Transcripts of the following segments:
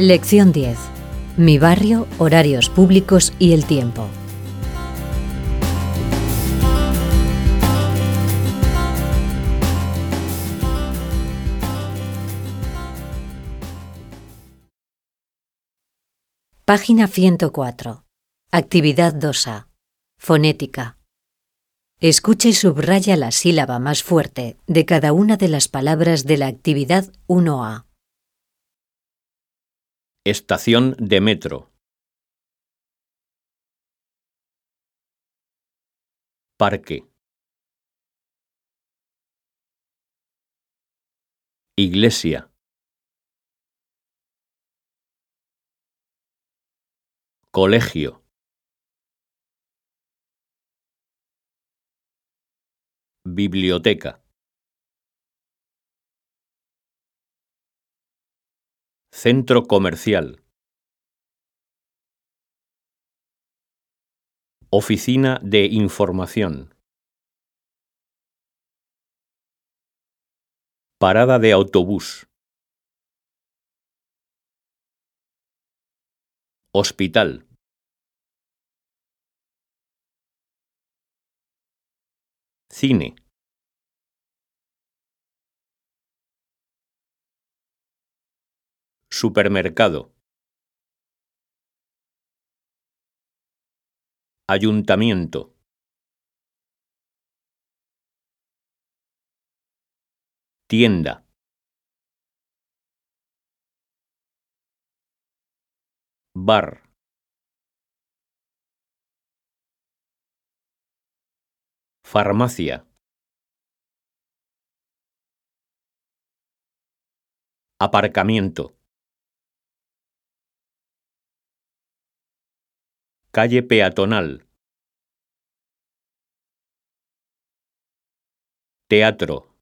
Lección 10. Mi barrio, horarios públicos y el tiempo. Página 104. Actividad 2A. Fonética. Escucha y subraya la sílaba más fuerte de cada una de las palabras de la actividad 1A. Estación de metro. Parque. Iglesia. Colegio. Biblioteca. Centro comercial. Oficina de información. Parada de autobús. Hospital. Cine. Supermercado. Ayuntamiento. Tienda. Bar. Farmacia. Aparcamiento. Calle peatonal. Teatro.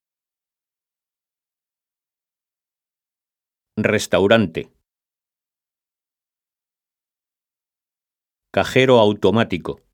Restaurante. Cajero automático.